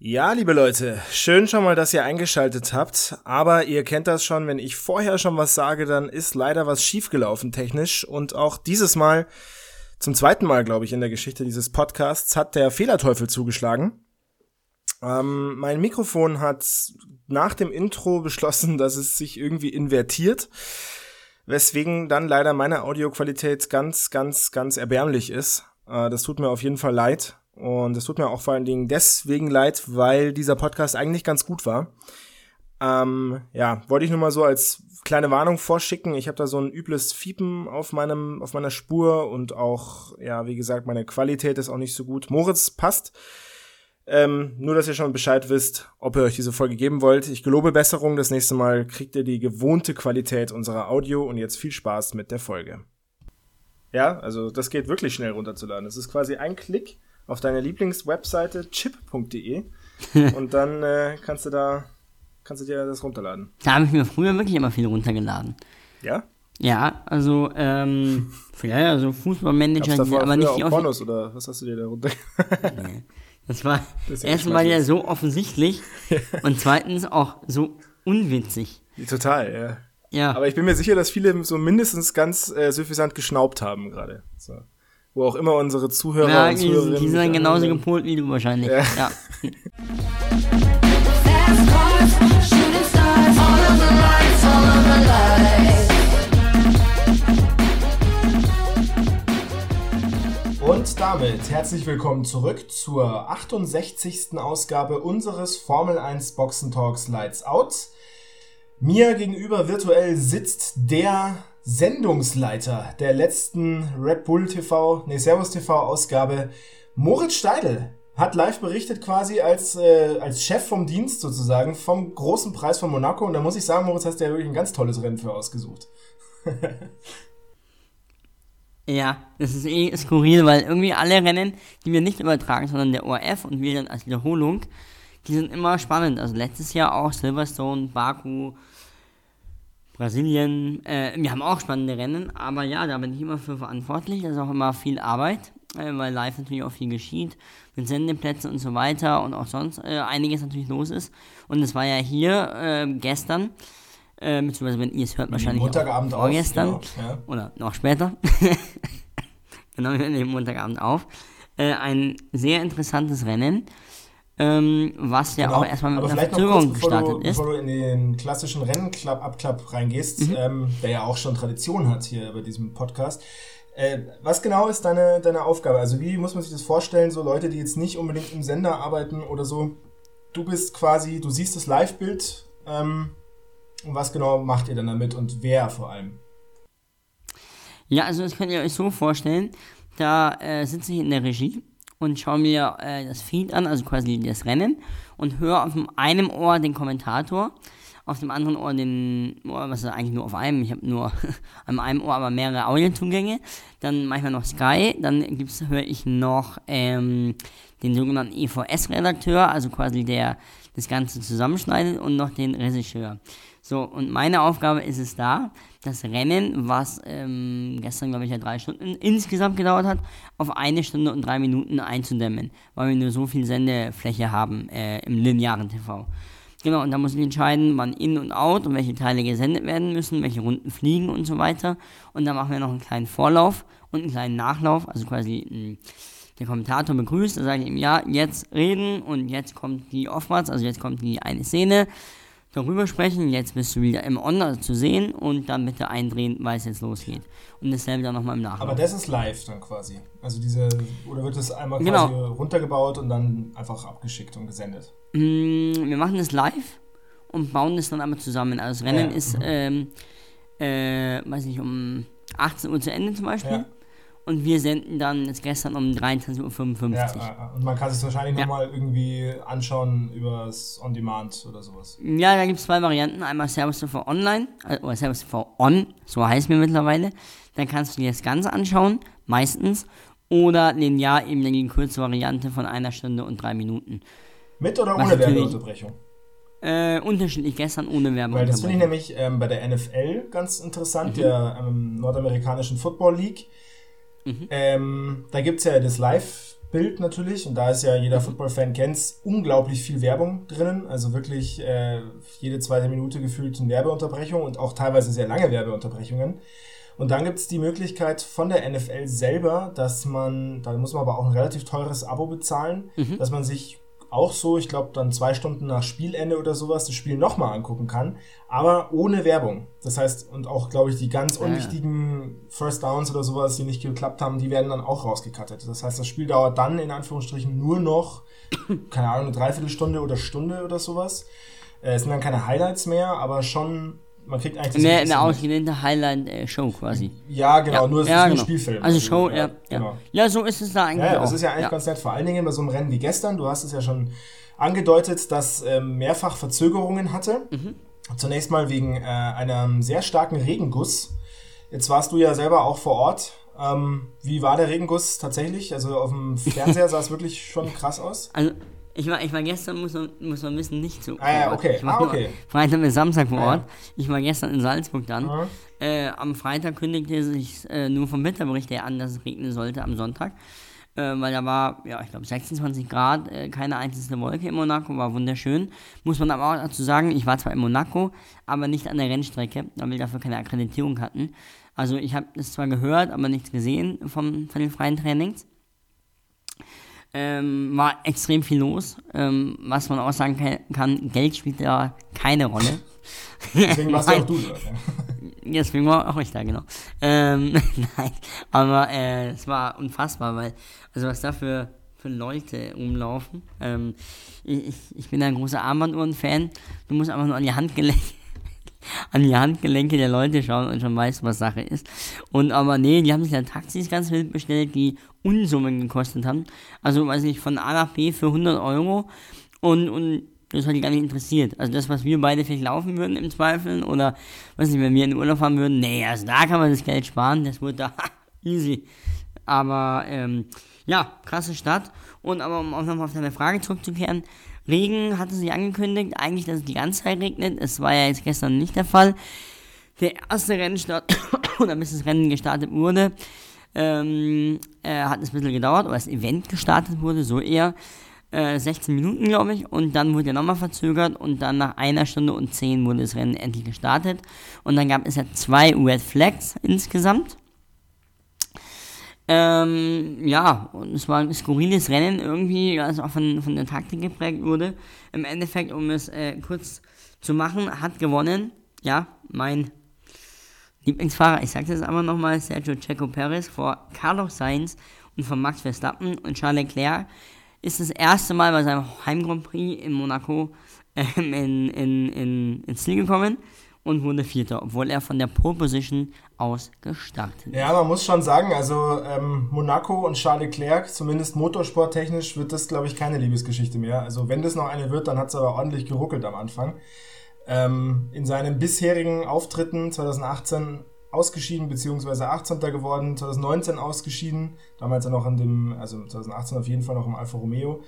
Ja, liebe Leute, schön schon mal, dass ihr eingeschaltet habt, aber ihr kennt das schon, wenn ich vorher schon was sage, dann ist leider was schiefgelaufen technisch und auch dieses Mal, zum zweiten Mal, glaube ich, in der Geschichte dieses Podcasts, hat der Fehlerteufel zugeschlagen. Ähm, mein Mikrofon hat nach dem Intro beschlossen, dass es sich irgendwie invertiert, weswegen dann leider meine Audioqualität ganz, ganz, ganz erbärmlich ist. Äh, das tut mir auf jeden Fall leid. Und es tut mir auch vor allen Dingen deswegen leid, weil dieser Podcast eigentlich ganz gut war. Ähm, ja, wollte ich nur mal so als kleine Warnung vorschicken. Ich habe da so ein übles Fiepen auf meinem auf meiner Spur und auch ja, wie gesagt, meine Qualität ist auch nicht so gut. Moritz passt. Ähm, nur, dass ihr schon Bescheid wisst, ob ihr euch diese Folge geben wollt. Ich gelobe Besserung. Das nächste Mal kriegt ihr die gewohnte Qualität unserer Audio und jetzt viel Spaß mit der Folge. Ja, also das geht wirklich schnell runterzuladen. Es ist quasi ein Klick auf deine Lieblingswebseite chip.de und dann äh, kannst du da kannst du dir das runterladen. Da habe ich mir früher wirklich immer viel runtergeladen. Ja? Ja, also ähm, ja, also Fußballmanager, davor aber nicht auch die Pornos oder was hast du dir da runter? nee. Das war Das ist ja erstmal ja so offensichtlich und zweitens auch so unwitzig. Total, ja. Ja. Aber ich bin mir sicher, dass viele so mindestens ganz äh, suffisant geschnaubt haben gerade. So. Wo auch immer unsere Zuhörer ja, und die, Zuhörerinnen die sind dann genauso anhören. gepolt wie du wahrscheinlich. Ja. Ja. Und damit herzlich willkommen zurück zur 68. Ausgabe unseres Formel 1 Boxen Talks Lights Out. Mir gegenüber virtuell sitzt der Sendungsleiter der letzten Red Bull TV, nee, Servus TV Ausgabe, Moritz Steidl. Hat live berichtet quasi als, äh, als Chef vom Dienst sozusagen vom großen Preis von Monaco. Und da muss ich sagen, Moritz, hast du ja wirklich ein ganz tolles Rennen für ausgesucht. Ja, das ist eh skurril, weil irgendwie alle Rennen, die wir nicht übertragen, sondern der ORF und wir dann als Wiederholung, die sind immer spannend. Also letztes Jahr auch Silverstone, Baku, Brasilien. Äh, wir haben auch spannende Rennen, aber ja, da bin ich immer für verantwortlich. Das ist auch immer viel Arbeit, äh, weil live natürlich auch viel geschieht, mit Sendeplätzen und so weiter und auch sonst äh, einiges natürlich los ist. Und es war ja hier äh, gestern, äh, beziehungsweise wenn ihr es hört, wahrscheinlich Montagabend auch auf, vorgestern genau, ja. oder noch später. genau, wir nehmen Montagabend auf. Äh, ein sehr interessantes Rennen, ähm, was ja auch erstmal mit Genau. Aber einer kurz, Verzögerung bevor gestartet du, ist. bevor du in den klassischen Rennabklapp reingehst, Mhm. ähm, der ja auch schon Tradition hat hier bei diesem Podcast. Äh, was genau ist deine, deine Aufgabe? Also wie muss man sich das vorstellen, so Leute, die jetzt nicht unbedingt im Sender arbeiten oder so, du bist quasi, du siehst das Live-Bild ähm, und was genau macht ihr dann damit und wer vor allem? Ja, also das könnt ihr euch so vorstellen, da äh, sitze ich in der Regie und schaue mir äh, das Feed an, also quasi das Rennen. Und höre auf einem Ohr den Kommentator, auf dem anderen Ohr den, Ohr, was ist eigentlich nur auf einem, ich habe nur an einem Ohr aber mehrere Audiozugänge, dann manchmal noch Sky, dann höre ich noch ähm, den sogenannten EVS-Redakteur, also quasi der das Ganze zusammenschneidet und noch den Regisseur. So, und meine Aufgabe ist es da, das Rennen, was ähm, gestern, glaube ich, ja drei Stunden insgesamt gedauert hat, auf eine Stunde und drei Minuten einzudämmen, weil wir nur so viel Sendefläche haben äh, im linearen TV. Genau, und da muss ich entscheiden, wann In und Out und welche Teile gesendet werden müssen, welche Runden fliegen und so weiter. Und dann machen wir noch einen kleinen Vorlauf und einen kleinen Nachlauf, also quasi mh, der Kommentator begrüßt, da sage ich ihm, ja, jetzt reden und jetzt kommt die Oftmals, also jetzt kommt die eine Szene, darüber sprechen, jetzt bist du wieder im On zu sehen und dann bitte eindrehen, weil es jetzt losgeht. Und dasselbe dann nochmal im Nachlauf. Aber das ist live dann quasi. Also diese, oder wird das einmal Genau. quasi runtergebaut und dann einfach abgeschickt und gesendet? Mm, wir machen das live und bauen das dann aber zusammen. Also das Rennen Ja, ist, mhm. ähm, äh, weiß nicht, um 18 Uhr zu Ende zum Beispiel. Ja. Und wir senden dann jetzt gestern um 23.55 Uhr. Ja, und man kann es wahrscheinlich Ja. nochmal irgendwie anschauen übers On-Demand oder sowas. Ja, da gibt es zwei Varianten. Einmal Service TV Online, äh, oder Service TV On, so heißt mir mittlerweile. Dann kannst du dir das Ganze anschauen, meistens. Oder linear eben die kurze Variante von einer Stunde und drei Minuten. Mit oder ohne Werbeunterbrechung? Äh, unterschiedlich gestern ohne Werbung. Weil das finde ich nämlich ähm, bei der NFL ganz interessant, Mhm. der ähm, nordamerikanischen Football League. Mhm. Ähm, da gibt es ja das Live, Bild natürlich. Und da ist ja jeder Football-Fan kennt's, unglaublich viel Werbung drinnen. Also wirklich äh, jede zweite Minute gefühlt eine Werbeunterbrechung und auch teilweise sehr lange Werbeunterbrechungen. Und dann gibt's die Möglichkeit von der NFL selber, dass man, da muss man aber auch ein relativ teures Abo bezahlen, dass man sich auch so, ich glaube, dann zwei Stunden nach Spielende oder sowas das Spiel nochmal angucken kann, aber ohne Werbung. Das heißt, und auch, glaube ich, die ganz ja. unwichtigen First Downs oder sowas, die nicht geklappt haben, die werden dann auch rausgekattet. Das heißt, das Spiel dauert dann in Anführungsstrichen nur noch, keine Ahnung, eine Dreiviertelstunde oder Stunde oder sowas. Äh, es sind dann keine Highlights mehr, aber schon, man kriegt eigentlich Eine, eine ausgedehnte Highlight-Show quasi. Ja, genau, nur es ist ja, ein genau. Spielfilm. Also Show, ja, ja. genau. Ja, so ist es da eigentlich Ja, ja, auch. das ist ja eigentlich ja. ganz nett. Vor allen Dingen bei so einem Rennen wie gestern. Du hast es ja schon angedeutet, dass ähm, mehrfach Verzögerungen hatte. Mhm. Zunächst mal wegen äh, einem sehr starken Regenguss. Jetzt warst du ja selber auch vor Ort. Ähm, wie war der Regenguss tatsächlich? Also auf dem Fernseher sah es wirklich schon krass aus. Also, ich war, ich war gestern, muss man, muss man wissen, nicht so. Ah, ja, Ort. okay. Ich war Ah, okay. Freitag bis Samstag vor Ah, ja. Ort. Ich war gestern in Salzburg dann. Mhm. Äh, am Freitag kündigte sich äh, nur vom Wetterbericht her an, dass es regnen sollte am Sonntag. Äh, weil da war, ja, ich glaube 26 Grad, äh, keine einzige Wolke in Monaco, war wunderschön. Muss man aber auch dazu sagen, ich war zwar in Monaco, aber nicht an der Rennstrecke, weil wir dafür keine Akkreditierung hatten. Also ich habe das zwar gehört, aber nichts gesehen vom, von den freien Trainings. Ähm, war extrem viel los. Ähm, was man auch sagen kann, Geld spielt da keine Rolle. Deswegen warst du auch du dort. Ja. Deswegen war auch ich da, genau. Ähm, nein, aber äh, es war unfassbar, weil, also was da für, für Leute rumlaufen. Ähm, ich, ich- bin ein großer Armbanduhren-Fan. Du musst einfach nur an die Handgelenke, an die Handgelenke der Leute schauen und schon weißt, was Sache ist. Und aber nee, die haben sich dann Taxis ganz wild bestellt, die Unsummen gekostet haben. Also, weiß nicht, von A nach B für 100 Euro. Und, und das hat die gar nicht interessiert. Also das, was wir beide vielleicht laufen würden im Zweifel oder, weiß nicht, wenn wir in den Urlaub fahren würden, nee, also da kann man das Geld sparen, das wird da easy. Aber, ähm, ja, krasse Stadt. Und aber um auch nochmal auf deine Frage zurückzukehren, Regen hatte sie angekündigt, eigentlich, dass es die ganze Zeit regnet. Es war ja jetzt gestern nicht der Fall. Der erste Rennstart, oder bis das Rennen gestartet wurde, ähm, äh, hat es ein bisschen gedauert, oder das Event gestartet wurde, so eher. Äh, 16 Minuten, glaube ich, und dann wurde er nochmal verzögert und dann nach einer Stunde und 10 wurde das Rennen endlich gestartet. Und dann gab es ja zwei Red Flags insgesamt. Ähm, ja, und es war ein skurriles Rennen irgendwie, das auch von, von der Taktik geprägt wurde. Im Endeffekt, um es äh, kurz zu machen, hat gewonnen, ja, mein Lieblingsfahrer, ich sage es aber nochmal, Sergio Checo Perez vor Carlos Sainz und von Max Verstappen und Charles Leclerc ist das erste Mal bei seinem Heim Grand Prix in Monaco ähm, in, in, in, ins Ziel gekommen und wurde Vierter, obwohl er von der Pole Position aus gestartet ist. Ja, man muss schon sagen, also ähm, Monaco und Charles Leclerc, zumindest motorsporttechnisch, wird das, glaube ich, keine Liebesgeschichte mehr. Also wenn das noch eine wird, dann hat es aber ordentlich geruckelt am Anfang. Ähm, in seinen bisherigen Auftritten 2018 ausgeschieden, beziehungsweise 18. geworden, 2019 ausgeschieden, damals ja noch in dem, also 2018 auf jeden Fall noch im Alfa Romeo.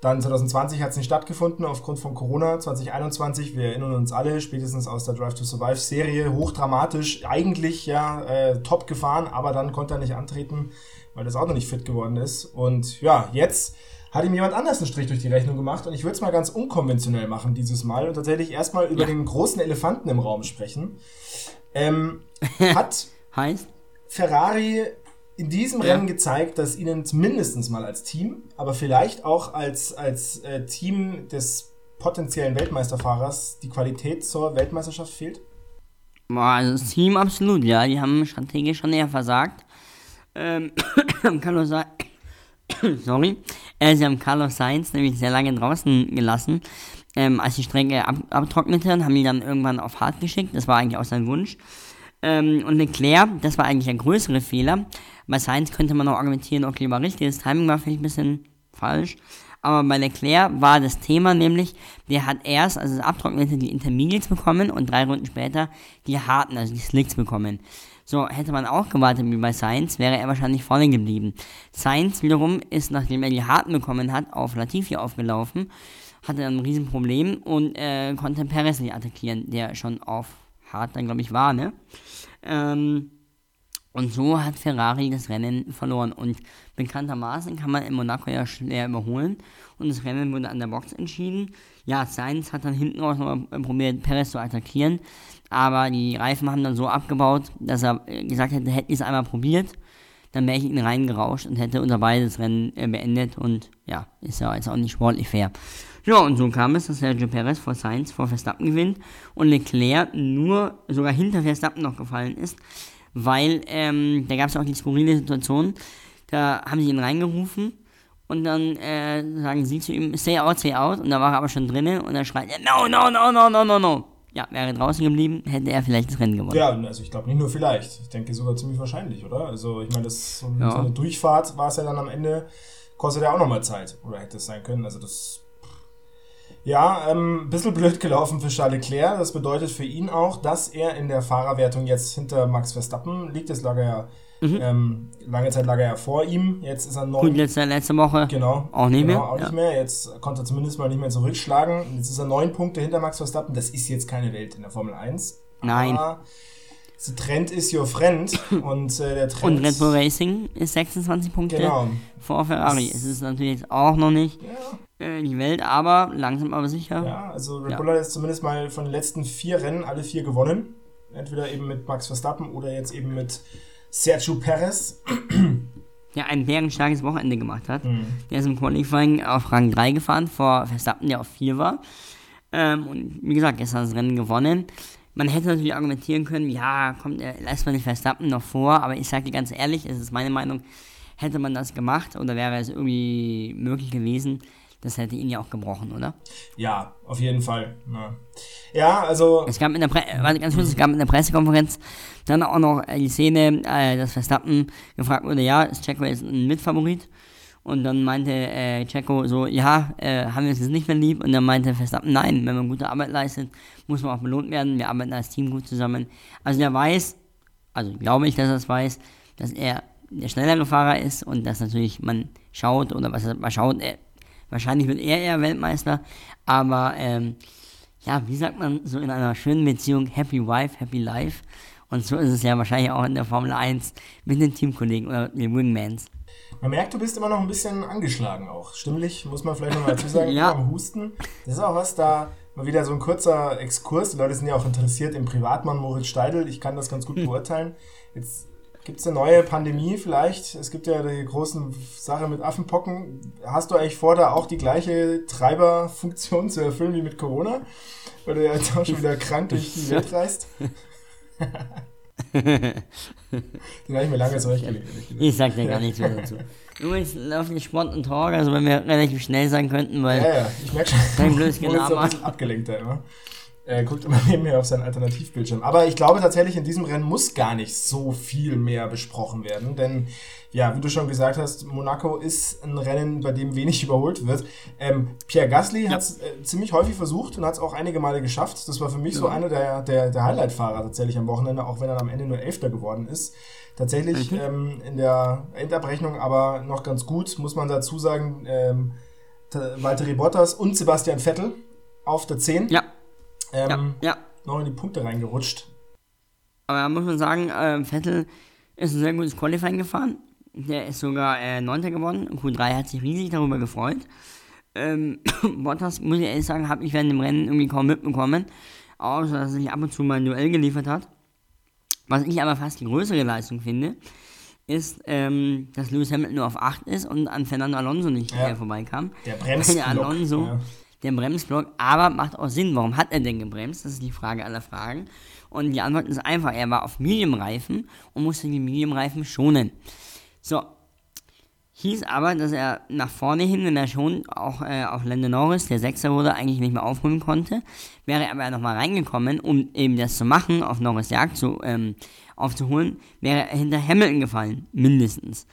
Dann 2020 hat es nicht stattgefunden aufgrund von Corona. 2021, wir erinnern uns alle, spätestens aus der Drive to Survive Serie, hochdramatisch, eigentlich ja äh, top gefahren, aber dann konnte er nicht antreten, weil das Auto nicht fit geworden ist. Und ja, jetzt hat ihm jemand anders einen Strich durch die Rechnung gemacht und ich würde es mal ganz unkonventionell machen dieses Mal und tatsächlich erstmal über Ja. den großen Elefanten im Raum sprechen. Ähm, hat Heißt, Ferrari in diesem Ja. Rennen gezeigt, dass ihnen mindestens mal als Team, aber vielleicht auch als, als äh, Team des potenziellen Weltmeisterfahrers die Qualität zur Weltmeisterschaft fehlt? also das Team absolut, ja, die haben strategisch schon eher versagt. Ähm, Carlos Sainz, sorry, äh, sie haben Carlos Sainz nämlich sehr lange draußen gelassen. Ähm, als die Strecke ab abtrocknete, haben die dann irgendwann auf hart geschickt, das war eigentlich auch sein Wunsch. Ähm, und Leclerc, das war eigentlich ein größere Fehler. Bei Sainz könnte man auch argumentieren, okay, war richtig, das Timing war vielleicht ein bisschen falsch. Aber bei Leclerc war das Thema nämlich, der hat erst, als es abtrocknete, die Intermediates bekommen und drei Runden später die harten, also die Slicks bekommen. So, hätte man auch gewartet wie bei Sainz, wäre er wahrscheinlich vorne geblieben. Sainz wiederum ist, nachdem er die harten bekommen hat, auf Latifi aufgelaufen, hatte dann ein Riesenproblem und äh, konnte Perez nicht attackieren, der schon auf hart dann, glaube ich, war, ne? Ähm, Und so hat Ferrari das Rennen verloren. Und bekanntermaßen kann man in Monaco ja schwer überholen. Und das Rennen wurde an der Box entschieden. Ja, Sainz hat dann hinten raus noch probiert, Perez zu attackieren. Aber die Reifen haben dann so abgebaut, dass er äh, gesagt hätte, hätte ich es einmal probiert, dann wäre ich ihn reingerauscht und hätte unser beides Rennen äh, beendet. Und ja, ist ja jetzt auch nicht sportlich fair. Ja, und so kam es, dass Sergio Perez vor Sainz vor Verstappen gewinnt und Leclerc nur sogar hinter Verstappen noch gefallen ist, weil ähm, da gab es auch die skurrile Situation, da haben sie ihn reingerufen und dann äh, sagen sie zu ihm, stay out, stay out und da war er aber schon drinnen und er schreit, no, no, no, no, no, no, no. Ja, wäre er draußen geblieben, hätte er vielleicht das Rennen gewonnen. Ja, also ich glaube nicht nur vielleicht. Ich denke sogar ziemlich wahrscheinlich, oder? Also ich meine, das so, Ja. so eine Durchfahrt war es ja dann am Ende, kostet ja auch nochmal Zeit. Oder hätte es sein können. Also das. Ja, ähm, ein bisschen blöd gelaufen für Charles Leclerc. Das bedeutet für ihn auch, dass er in der Fahrerwertung jetzt hinter Max Verstappen liegt. Das lag er ja, ähm, lange Zeit lag er ja vor ihm. Jetzt ist er neun. Gut, letzte, letzte Woche Genau. auch nicht genau, mehr. Auch nicht ja. mehr. Jetzt konnte er zumindest mal nicht mehr zurückschlagen. Jetzt ist er neun Punkte hinter Max Verstappen. Das ist jetzt keine Welt in der Formel 1. Nein. Aber the Trend is your friend. Und äh, der Trend. Und Red Bull Racing ist 26 Punkte Genau. vor Ferrari. Es ist natürlich jetzt auch noch nicht Ja, äh, die Welt, aber langsam aber sicher. ja, also Red Ja. Bull hat jetzt zumindest mal von den letzten vier Rennen alle vier gewonnen. Entweder eben mit Max Verstappen oder jetzt eben mit Sergio Perez. der ein bärenstarkes Wochenende gemacht hat. Mhm. Der ist im Qualifying auf Rang 3 gefahren, vor Verstappen, der auf 4 war. Ähm, und wie gesagt, gestern das Rennen gewonnen. Man hätte natürlich argumentieren können, ja, kommt, äh, lässt man den Verstappen noch vor, aber ich sage dir ganz ehrlich, es ist meine Meinung, hätte man das gemacht oder wäre es irgendwie möglich gewesen, das hätte ihn ja auch gebrochen, oder? Ja, auf jeden Fall. Ja, ja also. Es gab in der Pre äh, warte, ganz kurz, es gab in der Pressekonferenz dann auch noch die Szene, äh, dass Verstappen gefragt wurde, ja, ist Checo jetzt ein Mitfavorit? Und dann meinte äh, Checo so, ja, äh, haben wir es jetzt nicht mehr lieb? Und dann meinte Verstappen, nein, wenn man gute Arbeit leistet, muss man auch belohnt werden. Wir arbeiten als Team gut zusammen. Also der weiß, also glaube ich, dass er es weiß, dass er der schnellere Fahrer ist und dass natürlich man schaut oder was man schaut, äh, wahrscheinlich wird er eher Weltmeister, aber ähm, ja, wie sagt man so in einer schönen Beziehung, Happy Wife, Happy Life. Und so ist es ja wahrscheinlich auch in der Formel 1 mit den Teamkollegen oder den Wingmans. Man merkt, du bist immer noch ein bisschen angeschlagen auch. Stimmlich, muss man vielleicht nochmal dazu sagen, Ja. am Husten. Das ist auch was da, mal wieder so ein kurzer Exkurs. Die Leute sind ja auch interessiert im Privatmann Moritz Steidl. Ich kann das ganz Hm. gut beurteilen. Jetzt gibt es eine neue Pandemie vielleicht. Es gibt ja die großen Sache mit Affenpocken. Hast du eigentlich vor, da auch die gleiche Treiberfunktion zu erfüllen wie mit Corona? Weil du ja jetzt auch schon wieder krank durch die Welt reist? Den habe ich mir lange zurechtgelegt. Ich sag dir gar nichts mehr dazu. Übrigens laufen die Sport und Talk, also wenn wir relativ schnell sein könnten, weil Ja, ja, ich merke schon. Kein blödes bisschen abgelenkt da immer. Er guckt immer nebenher auf seinen Alternativbildschirm. Aber ich glaube tatsächlich, in diesem Rennen muss gar nicht so viel mehr besprochen werden. Denn, ja, wie du schon gesagt hast, Monaco ist ein Rennen, bei dem wenig überholt wird. Ähm, Pierre Gasly hat es äh, ziemlich häufig versucht und hat es auch einige Male geschafft. Das war für mich so einer der, der, der Highlight-Fahrer tatsächlich am Wochenende, auch wenn er am Ende nur Elfter geworden ist. Tatsächlich ähm, in der Endabrechnung aber noch ganz gut, muss man dazu sagen. Ähm, Valtteri Bottas und Sebastian Vettel auf der 10. ja, Ähm, ja, ja. Noch in die Punkte reingerutscht. Aber da muss man sagen, äh, Vettel ist ein sehr gutes Qualifying gefahren. Der ist sogar äh, Neunter geworden. Q3 hat sich riesig darüber gefreut. Ähm, Bottas, muss ich ehrlich sagen, habe ich während dem Rennen irgendwie kaum mitbekommen. Außer, dass er sich ab und zu mal ein Duell geliefert hat. Was ich aber fast die größere Leistung finde, ist, ähm, dass Lewis Hamilton nur auf 8 ist und an Fernando Alonso nicht Ja. vorbeikam. Der. Der Alonso, Ja. Der Bremsblock, aber macht auch Sinn. Warum hat er denn gebremst? Das ist die Frage aller Fragen. Und die Antwort ist einfach, er war auf Medium-Reifen und musste die Medium-Reifen schonen. So. Hieß aber, dass er nach vorne hin, wenn er schon auch äh, auf Lando Norris, der Sechser wurde, eigentlich nicht mehr aufholen konnte. Wäre er aber nochmal reingekommen, um eben das zu machen, auf Norris Jagd zu, ähm, aufzuholen, wäre er hinter Hamilton gefallen, mindestens.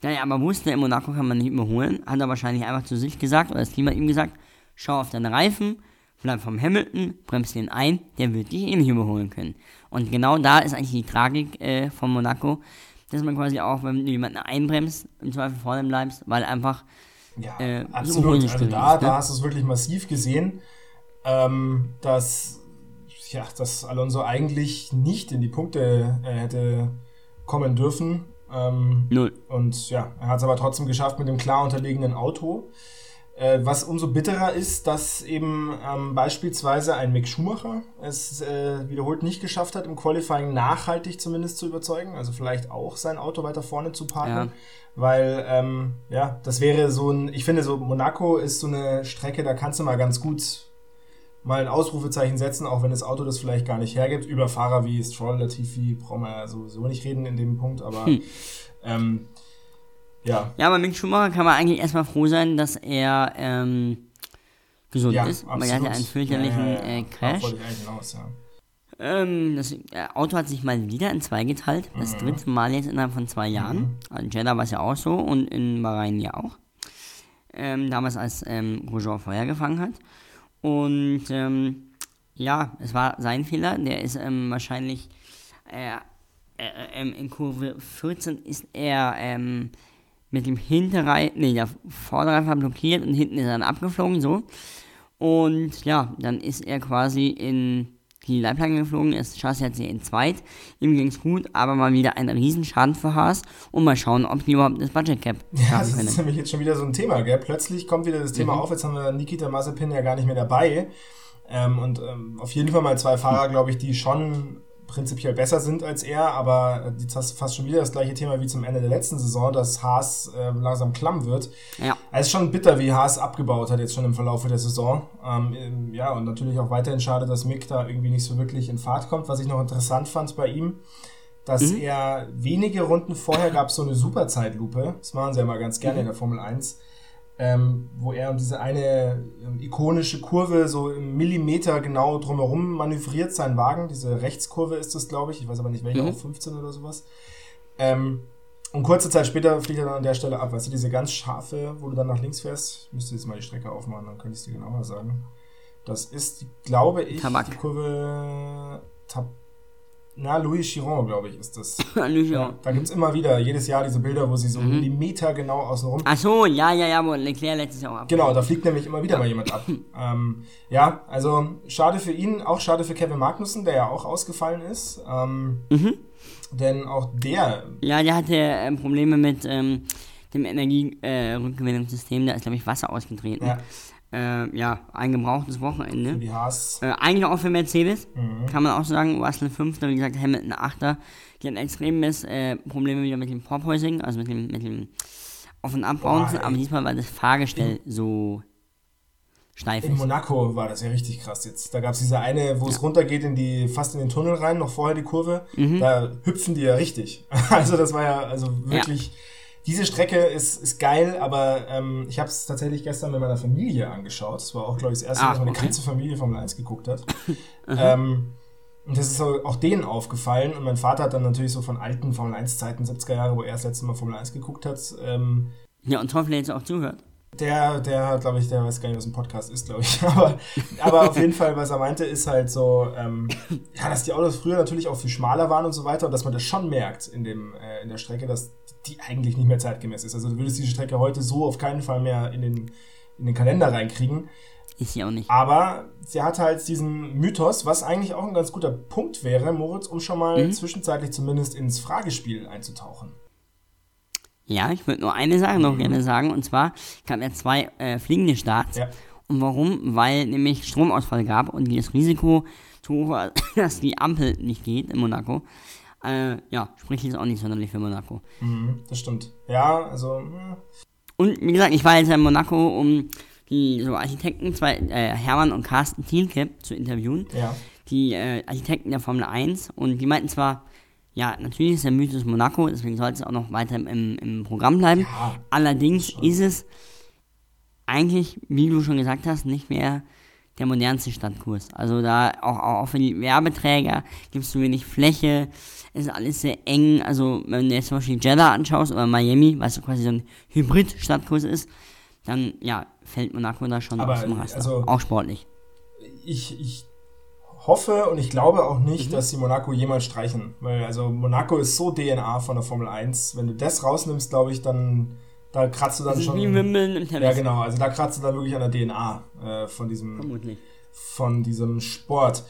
Da er aber wusste, in Monaco kann man nicht überholen, hat er wahrscheinlich einfach zu sich gesagt, oder das hat ihm gesagt, schau auf deine Reifen, bleib vom Hamilton, bremst den ein, der wird dich eh nicht überholen können. Und genau da ist eigentlich die Tragik äh, von Monaco, dass man quasi auch, wenn du jemanden einbremst, im Zweifel vorne bleibst, weil einfach, Ja, Äh, absolut. so Also da, ist, ne? da hast du es wirklich massiv gesehen, ähm, dass, ja, dass Alonso eigentlich nicht in die Punkte äh, hätte kommen dürfen. Ähm, Null. und ja, er hat es aber trotzdem geschafft mit dem klar unterlegenen Auto. Äh, was umso bitterer ist, dass eben ähm, beispielsweise ein Mick Schumacher es äh, wiederholt nicht geschafft hat, im Qualifying nachhaltig zumindest zu überzeugen. Also vielleicht auch sein Auto weiter vorne zu parken. Ja. Weil, ähm, ja, das wäre so ein, ich finde so, Monaco ist so eine Strecke, da kannst du mal ganz gut mal ein Ausrufezeichen setzen, auch wenn das Auto das vielleicht gar nicht hergibt. Über Fahrer wie Stroll, Latifi brauchen wir sowieso nicht reden in dem Punkt, aber Hm. ähm, ja, Ja, aber Mick Schumacher kann man eigentlich erstmal froh sein, dass er ähm, gesund ja, ist. Weil er hatte einen fürchterlichen Ja, ja, äh, Crash. Ähm, das äh, Auto hat sich mal wieder in zwei geteilt. Das Mhm. dritte Mal jetzt innerhalb von zwei Jahren. Also in Jeddah war es ja auch so und in Bahrain ja auch. Ähm, damals als ähm, Grosjean Feuer gefangen hat. Und ähm, ja, es war sein Fehler. Der ist ähm, wahrscheinlich äh, äh, ähm, in Kurve 14 ist er ähm, mit dem Hinterreifen, nee, der Vorderreifen war blockiert und hinten ist er dann abgeflogen, so. Und ja, dann ist er quasi in die Leitplanke geflogen, das Chassis hat sie entzweit, ihm ging's gut, aber mal wieder ein Riesenschaden für Haas und mal schauen, ob die überhaupt das Budget Cap Ja, das ist können. nämlich jetzt schon wieder so ein Thema, gell? Plötzlich kommt wieder das Mhm. Thema auf, jetzt haben wir Nikita Mazepin ja gar nicht mehr dabei. Ähm, und ähm, auf jeden Fall mal zwei Fahrer, glaube ich, die schon prinzipiell besser sind als er, aber jetzt hast du fast schon wieder das gleiche Thema wie zum Ende der letzten Saison, dass Haas äh, langsam klamm wird. Ja, Es ist schon bitter, wie Haas abgebaut hat jetzt schon im Verlauf der Saison. Ähm, ähm, ja, und natürlich auch weiterhin schade, dass Mick da irgendwie nicht so wirklich in Fahrt kommt. Was ich noch interessant fand bei ihm, dass er wenige Runden vorher gab so eine Superzeitlupe. Das machen sie ja mal ganz gerne in der Formel 1. Ähm, wo er um diese eine ähm, ikonische Kurve so im Millimeter genau drumherum manövriert, sein Wagen. Diese Rechtskurve ist das, glaube ich. Ich weiß aber nicht welche, Mhm. auf 15 oder sowas. Ähm, und kurze Zeit später fliegt er dann an der Stelle ab. Weißt du, diese ganz scharfe, wo du dann nach links fährst, ich müsste jetzt mal die Strecke aufmachen, dann könnte ich es dir genauer sagen. Das ist, glaube ich, Tabak. die Kurve Tab Na, Louis Chiron, glaube ich, ist das. Lucio. Ja, da gibt's immer wieder, jedes Jahr diese Bilder, wo sie so Millimeter genau außen rum Ach so, ja, ja, ja, wo Leclerc letztes Jahr auch ab. Genau, da fliegt nämlich immer wieder mal jemand ab. ähm, ja, also schade für ihn, auch schade für Kevin Magnussen, der ja auch ausgefallen ist. Ähm, Mhm. Denn auch der, Ja, der hatte ähm, Probleme mit ähm, dem Energierückgewinnungssystem, da ist, glaube ich, Wasser ausgetreten. ja, Äh, ja, ein gebrauchtes Wochenende. für die Haas, Äh, eigentlich auch für Mercedes, Mhm. kann man auch sagen. Russell 5., wie gesagt, Hamilton 8. Die hatten extremes äh, Probleme wieder mit dem Porpoising, also mit dem, mit dem Auf- und Abbouncen, aber diesmal war das Fahrgestell so steif in ist. Monaco war das ja richtig krass jetzt. Da gab's diese eine, wo es runtergeht in die, fast in den Tunnel rein, noch vorher die Kurve. Mhm. Da hüpfen die ja richtig. Also das war ja, also wirklich, diese Strecke ist, ist geil, aber ähm, ich habe es tatsächlich gestern mit meiner Familie angeschaut. Das war auch, glaube ich, das erste Mal, Ah, dass meine okay. ganze Familie Formel 1 geguckt hat. ähm, und das ist auch denen aufgefallen. Und mein Vater hat dann natürlich so von alten Formel 1-Zeiten, 70er Jahre, wo er das letzte Mal Formel 1 geguckt hat, ähm, Ja, und Toffel jetzt auch zuhört. Der, der, glaube ich, der weiß gar nicht, was ein Podcast ist, glaube ich. Aber, aber auf jeden Fall, was er meinte, ist halt so, ähm, ja, dass die Autos früher natürlich auch viel schmaler waren und so weiter und dass man das schon merkt in, dem, äh, in der Strecke, dass die eigentlich nicht mehr zeitgemäß ist. Also du würdest diese Strecke heute so auf keinen Fall mehr in den, in den Kalender reinkriegen. Ist sie auch nicht. Aber sie hat halt diesen Mythos, was eigentlich auch ein ganz guter Punkt wäre, Moritz, um schon mal Mhm. zwischenzeitlich zumindest ins Fragespiel einzutauchen. Ja, ich würde nur eine Sache noch gerne sagen, und zwar gab es zwei äh, fliegende Starts. Ja. Und warum? Weil nämlich Stromausfall gab und das Risiko zu hoch war, dass die Ampel nicht geht in Monaco. Äh, ja, spricht jetzt auch nicht sonderlich für Monaco. Mhm, das stimmt. Ja, also, hm, Und wie gesagt, ich war jetzt in Monaco, um die so Architekten, zwei, äh, Hermann und Carsten Thielke zu interviewen. ja. Die äh, Architekten der Formel 1. Und die meinten zwar, ja, natürlich ist der Mythos Monaco, deswegen sollte es auch noch weiter im, im Programm bleiben. Ja, Allerdings schon. ist es eigentlich, wie du schon gesagt hast, nicht mehr der modernste Stadtkurs. Also da auch, auch für die Werbeträger gibt es zu wenig Fläche, es ist alles sehr eng. Also wenn du jetzt zum Beispiel Jeddah anschaust oder Miami, was so quasi so ein Hybrid-Stadtkurs ist, dann ja, fällt Monaco da schon Aber, aus dem Raster. also- auch sportlich. ich, ich hoffe und ich glaube auch Mhm. nicht, dass sie Monaco jemals streichen. Weil also Monaco ist so DNA von der Formel 1. Wenn du das rausnimmst, glaube ich, dann da kratzt du dann schon. wie Wimbledon im Tennis. ja, genau. Also da kratzt du dann wirklich an der DNA äh, von diesem Vermutlich. von diesem Sport.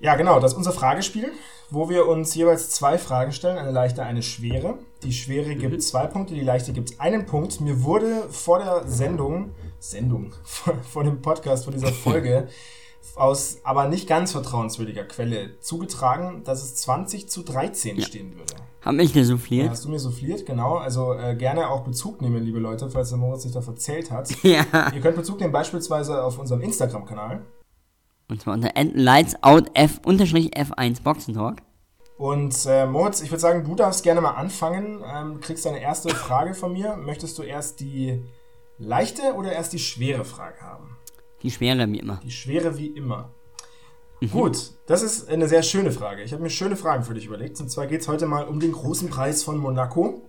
Ja, genau, das ist unser Fragespiel, wo wir uns jeweils zwei Fragen stellen, eine leichte, eine schwere. Die schwere gibt zwei Punkte, die leichte gibt einen Punkt. Mir wurde vor der Sendung, Sendung, vor, vor dem Podcast, vor dieser Folge, aus aber nicht ganz vertrauenswürdiger Quelle zugetragen, dass es 20 zu 13 stehen würde. Hab mich Ja, gesouffliert. hast du mir souffliert, genau. Also äh, gerne auch Bezug nehmen, liebe Leute, falls der Moritz sich da verzählt hat. Ja. Ihr könnt Bezug nehmen beispielsweise auf unserem Instagram-Kanal. Und zwar unter lightsoutf F1 Boxentalk. Und äh, Moritz, ich würde sagen, du darfst gerne mal anfangen. Ähm, du kriegst deine erste Frage von mir. Möchtest du erst die leichte oder erst die schwere Frage haben? Die schwere wie immer. Die schwere wie immer. Gut, das ist eine sehr schöne Frage. Ich habe mir schöne Fragen für dich überlegt. Und zwar geht es heute mal um den großen Preis von Monaco.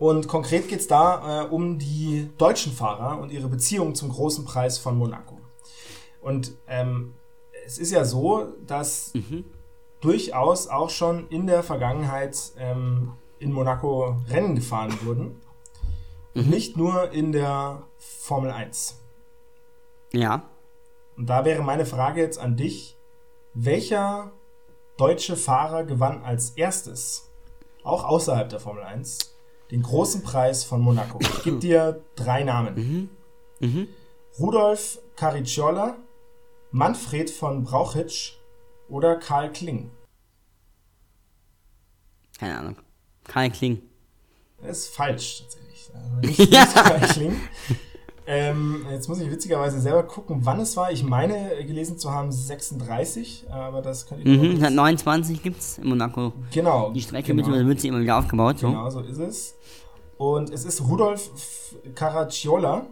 Und konkret geht es da äh, um die deutschen Fahrer und ihre Beziehung zum großen Preis von Monaco. Und ähm, es ist ja so, dass durchaus auch schon in der Vergangenheit ähm, in Monaco Rennen gefahren wurden. Und nicht nur in der Formel 1. Ja. Und da wäre meine Frage jetzt an dich. Welcher deutsche Fahrer gewann als erstes, auch außerhalb der Formel 1, den großen Preis von Monaco? Ich gebe dir drei Namen. Rudolf Caricciola, Manfred von Brauchitsch oder Karl Kling. Keine Ahnung. Karl Kling. Das ist falsch tatsächlich. Also nicht, nicht Karl Kling. Ähm, jetzt muss ich witzigerweise selber gucken, wann es war. Ich meine, äh, gelesen zu haben 36, aber das könnt ihr Mhm, seit 29 gibt's in Monaco. Genau. Die Strecke genau. wird sie immer wieder aufgebaut. So. Genau, so ist es. Und es ist Rudolf Caracciola.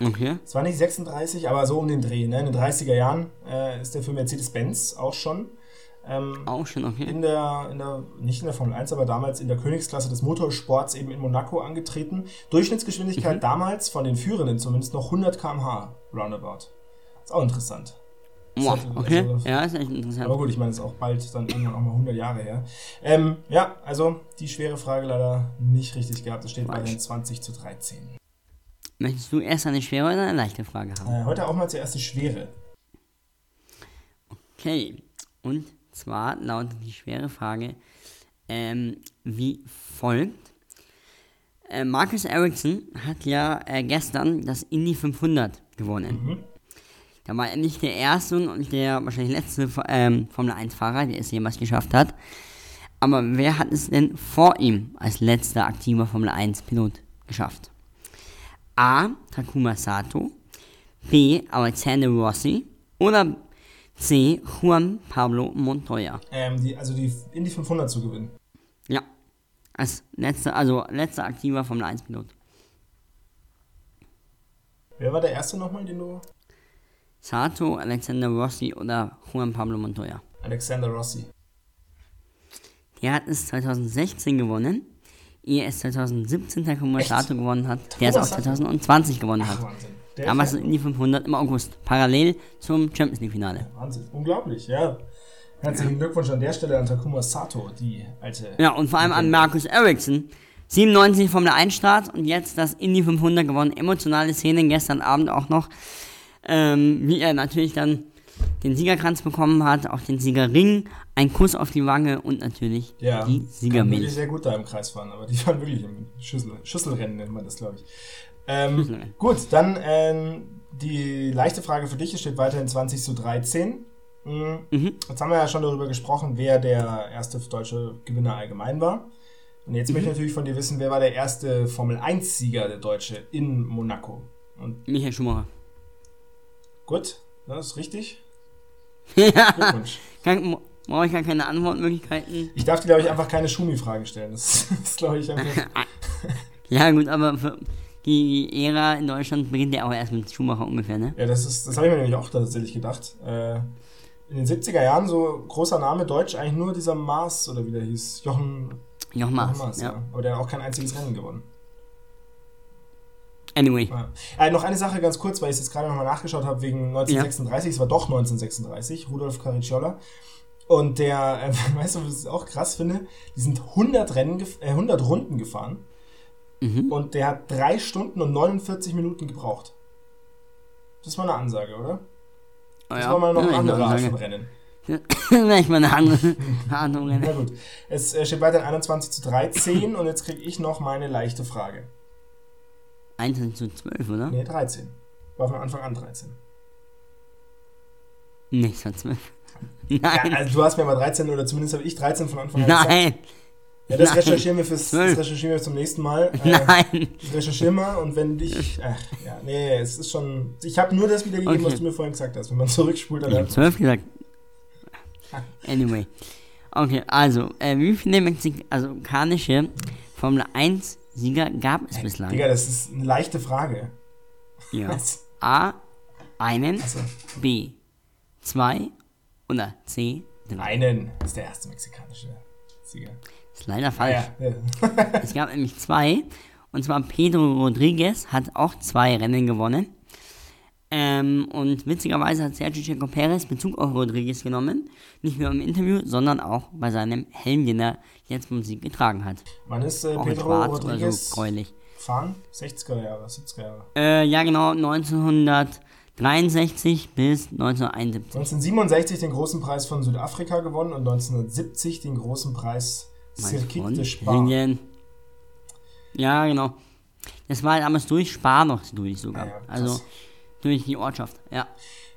Okay. Es war nicht 36, aber so um den Dreh. Ne? In den 30er Jahren äh, ist der für Mercedes-Benz auch schon. Ähm, Auch schon okay. in der, in der, nicht in der Formel 1, aber damals in der Königsklasse des Motorsports eben in Monaco angetreten. Durchschnittsgeschwindigkeit Mhm. damals von den Führenden zumindest noch 100 km/h roundabout. Ist auch interessant. Hat- okay. also- Ja, ist echt interessant. Aber gut, ich meine, es ist auch bald dann irgendwann auch mal 100 Jahre her. Ähm, ja, also die schwere Frage leider nicht richtig gehabt. Es steht bei Falsch. den 20 zu 13. Möchtest du erst eine schwere oder eine leichte Frage haben? Äh, heute auch mal zuerst die schwere. Okay. Und zwar lautet die schwere Frage ähm, wie folgt. Äh, Marcus Ericsson hat ja äh, gestern das Indy 500 gewonnen. Da war er nicht der erste und der wahrscheinlich letzte ähm, Formel 1-Fahrer, der es jemals geschafft hat. Aber wer hat es denn vor ihm als letzter aktiver Formel 1-Pilot geschafft? A. Takuma Sato, B. Alexander Rossi oder C. Juan Pablo Montoya. Ähm, die, also die Indy 500 zu gewinnen. Ja. Als letzter, also letzter aktiver Formel 1-Pilot. Wer war der erste nochmal, den du? Sato, Alexander Rossi oder Juan Pablo Montoya. Alexander Rossi. Der hat es 2016 gewonnen, ehe es 2017 Takuma Echt? Sato gewonnen hat, der es auch Sato? 2020 gewonnen Ach, hat. Wahnsinn. Der Damals in die 500 im August, parallel zum Champions League Finale. ja, Wahnsinn. Unglaublich, ja. Herzlichen Glückwunsch an der Stelle an Takuma Sato, die alte. Ja, und vor allem an Marcus Ericsson. 97 Formel 1 Start und jetzt das Indy 500 gewonnen. Emotionale Szene gestern Abend auch noch. Ähm, wie er natürlich dann den Siegerkranz bekommen hat, auch den Siegerring, ein Kuss auf die Wange und natürlich Ja, die kann wirklich Siegermilch. sehr gut da im Kreis fahren, aber die waren wirklich im Schüssel, Schüsselrennen, nennt man das, glaube ich. Ähm, gut, dann ähm, die leichte Frage für dich, es steht weiterhin 20 zu 13. Mhm. Jetzt haben wir ja schon darüber gesprochen, wer der erste deutsche Gewinner allgemein war. Und jetzt möchte ich natürlich von dir wissen, wer war der erste Formel-1-Sieger der Deutsche in Monaco? Und Michael Schumacher. gut, das ist richtig. ja, Glückwunsch. kann, brauche ich gar keine Antwortmöglichkeiten. Ich darf dir, glaube ich, einfach keine Schumi-Fragen stellen. Das ist, glaube ich, einfach. Ja gut, aber für die Ära in Deutschland beginnt ja auch erst mit Schumacher ungefähr, ne? Ja, das ist, das habe ich mir nämlich auch tatsächlich gedacht. Äh, in den 70er Jahren so großer Name Deutsch, eigentlich nur dieser Maas oder wie der hieß, Jochen, Jochen Jochen Maas, Maas, ja. ja. Aber der hat auch kein einziges Rennen gewonnen. Anyway. Ja. Äh, noch eine Sache ganz kurz, weil ich es jetzt gerade nochmal nachgeschaut habe wegen 1936. Es war doch 1936, Rudolf Caricciola. Und der, äh, weißt du, was ich auch krass finde? Die sind 100, Rennen, äh, 100 Runden gefahren. Mhm. Und der hat 3 Stunden und 49 Minuten gebraucht. Das war eine Ansage, oder? Das ja. war mal noch Ja, ein ich anderer noch Art von Rennen. Vielleicht mal eine andere Ahnung. Na gut. Es äh, steht weiter in 21 zu 13 und jetzt kriege ich noch meine leichte Frage. 1 zu 12, oder? Nee, 13. War von Anfang an 13. Nicht zu 12. Ja, Nein. also du hast mir mal 13 oder zumindest habe ich 13 von Anfang an gesagt. Ja, das Nein. recherchieren wir fürs das Zwölf. recherchieren wir zum nächsten Mal. Äh, Nein. Ich recherchiere mal und wenn dich. Ach, ja, nee, es ist schon. Ich habe nur das wiedergegeben, Okay. was du mir vorhin gesagt hast. Wenn man zurückspult, dann Ich habe hört 12 gesagt. Anyway. Okay, also, äh, wie viele mexikanische Formel 1 Sieger gab es bislang? Digga, das ist eine leichte Frage. ja. Was? A. Einen. Also, B. Zwei. Oder C. Drei. einen ist der erste mexikanische Sieger. Ist leider Ah, falsch. ja. ja. Es gab nämlich zwei. Und zwar Pedro Rodriguez hat auch zwei Rennen gewonnen. Ähm, und witzigerweise hat Sergio Checo Perez Bezug auf Rodriguez genommen. Nicht nur im Interview, sondern auch bei seinem Helm, den er jetzt beim Sieg getragen hat. Wann ist äh, Auch Pedro schwarz oder Rodriguez so gräulich. fahren? 60er Jahre, 70er Jahre. Äh, ja genau, 1963 bis 1971. 1967 den großen Preis von Südafrika gewonnen und 1970 den großen Preis Circuit Von de Spa. Belgien. Ja, genau. Das war damals durch Spa noch durch sogar. Ja, ja, also durch die Ortschaft, ja.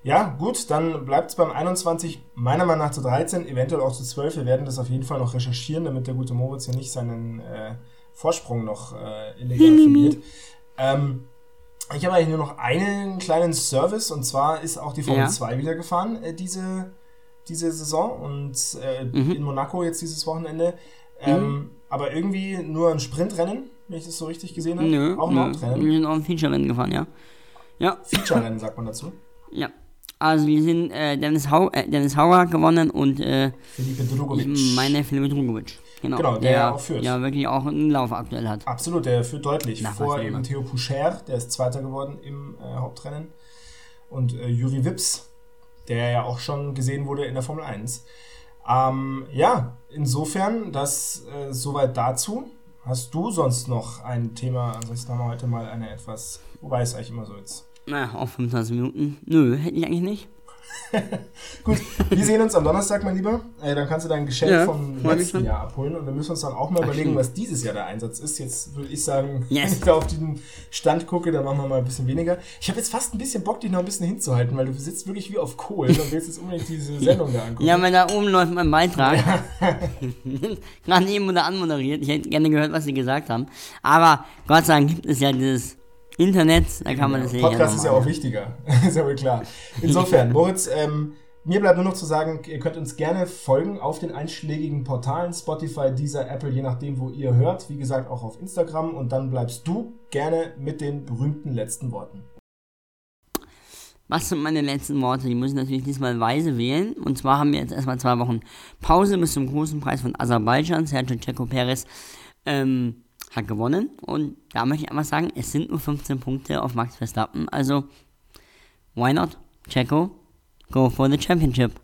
Ja, gut, dann bleibt es beim 21, meiner Meinung nach zu 13, eventuell auch zu 12. Wir werden das auf jeden Fall noch recherchieren, damit der gute Moritz hier nicht seinen äh, Vorsprung noch äh, illegal verliert. Ähm, ich habe eigentlich nur noch einen kleinen Service und zwar ist auch die Formel Ja. 2 wieder gefahren äh, diese, diese Saison und äh, in Monaco jetzt dieses Wochenende. Ähm, Aber irgendwie nur ein Sprintrennen, wenn ich das so richtig gesehen habe. Nö, auch ein nö. Hauptrennen. Wir sind auch ein Feature-Rennen gefahren, ja. Ja, Feature-Rennen sagt man dazu. ja. Also wir sind, äh, Dennis, Hau äh, Dennis Hauer gewonnen und äh, Felipe Drugovic. meine Philipp Drugovic. Genau, Genau, der ja auch führt. ja wirklich auch einen Lauf aktuell hat. Absolut, der führt deutlich. Nach Vor eben Theo Poucher, der ist Zweiter geworden im äh, Hauptrennen. Und äh, Juri Wips, der ja auch schon gesehen wurde in der Formel 1. Ähm, ja, insofern, das äh, soweit dazu. Hast du sonst noch ein Thema? Ansonsten haben wir heute mal eine etwas. Wobei es eigentlich immer so ist. Naja, auch 25 Minuten. Nö, hätte ich eigentlich nicht. Gut, wir sehen uns am Donnerstag, mein Lieber. Äh, dann kannst du dein Geschenk Ja, vom letzten. Jahr abholen. Und wir müssen uns dann auch mal Ach, überlegen, stimmt. was dieses Jahr der Einsatz ist. Jetzt würde ich sagen, Yes. wenn ich da auf den Stand gucke, dann machen wir mal ein bisschen weniger. Ich habe jetzt fast ein bisschen Bock, dich noch ein bisschen hinzuhalten, weil du sitzt wirklich wie auf Kohlen und willst jetzt unbedingt diese Sendung da angucken. Ja, weil da oben läuft mein Beitrag. Gerade eben oder anmoderiert. Ich hätte gerne gehört, was sie gesagt haben. Aber Gott sei Dank gibt es ja dieses Internet, da kann man das ja Podcast ist ja auch wichtiger. ist ja wohl klar. Insofern, Moritz, ähm, mir bleibt nur noch zu sagen, ihr könnt uns gerne folgen auf den einschlägigen Portalen, Spotify, Deezer, Apple, je nachdem, wo ihr hört. Wie gesagt, auch auf Instagram. Und dann bleibst du gerne mit den berühmten letzten Worten. Was sind meine letzten Worte? Die muss ich natürlich diesmal weise wählen. Und zwar haben wir jetzt erstmal zwei Wochen Pause bis zum großen Preis von Aserbaidschan. Sergio Checo Perez ähm, hat gewonnen. Und da möchte ich einfach sagen, es sind nur 15 Punkte auf Max Verstappen. Also, why not? Checo, go for the championship.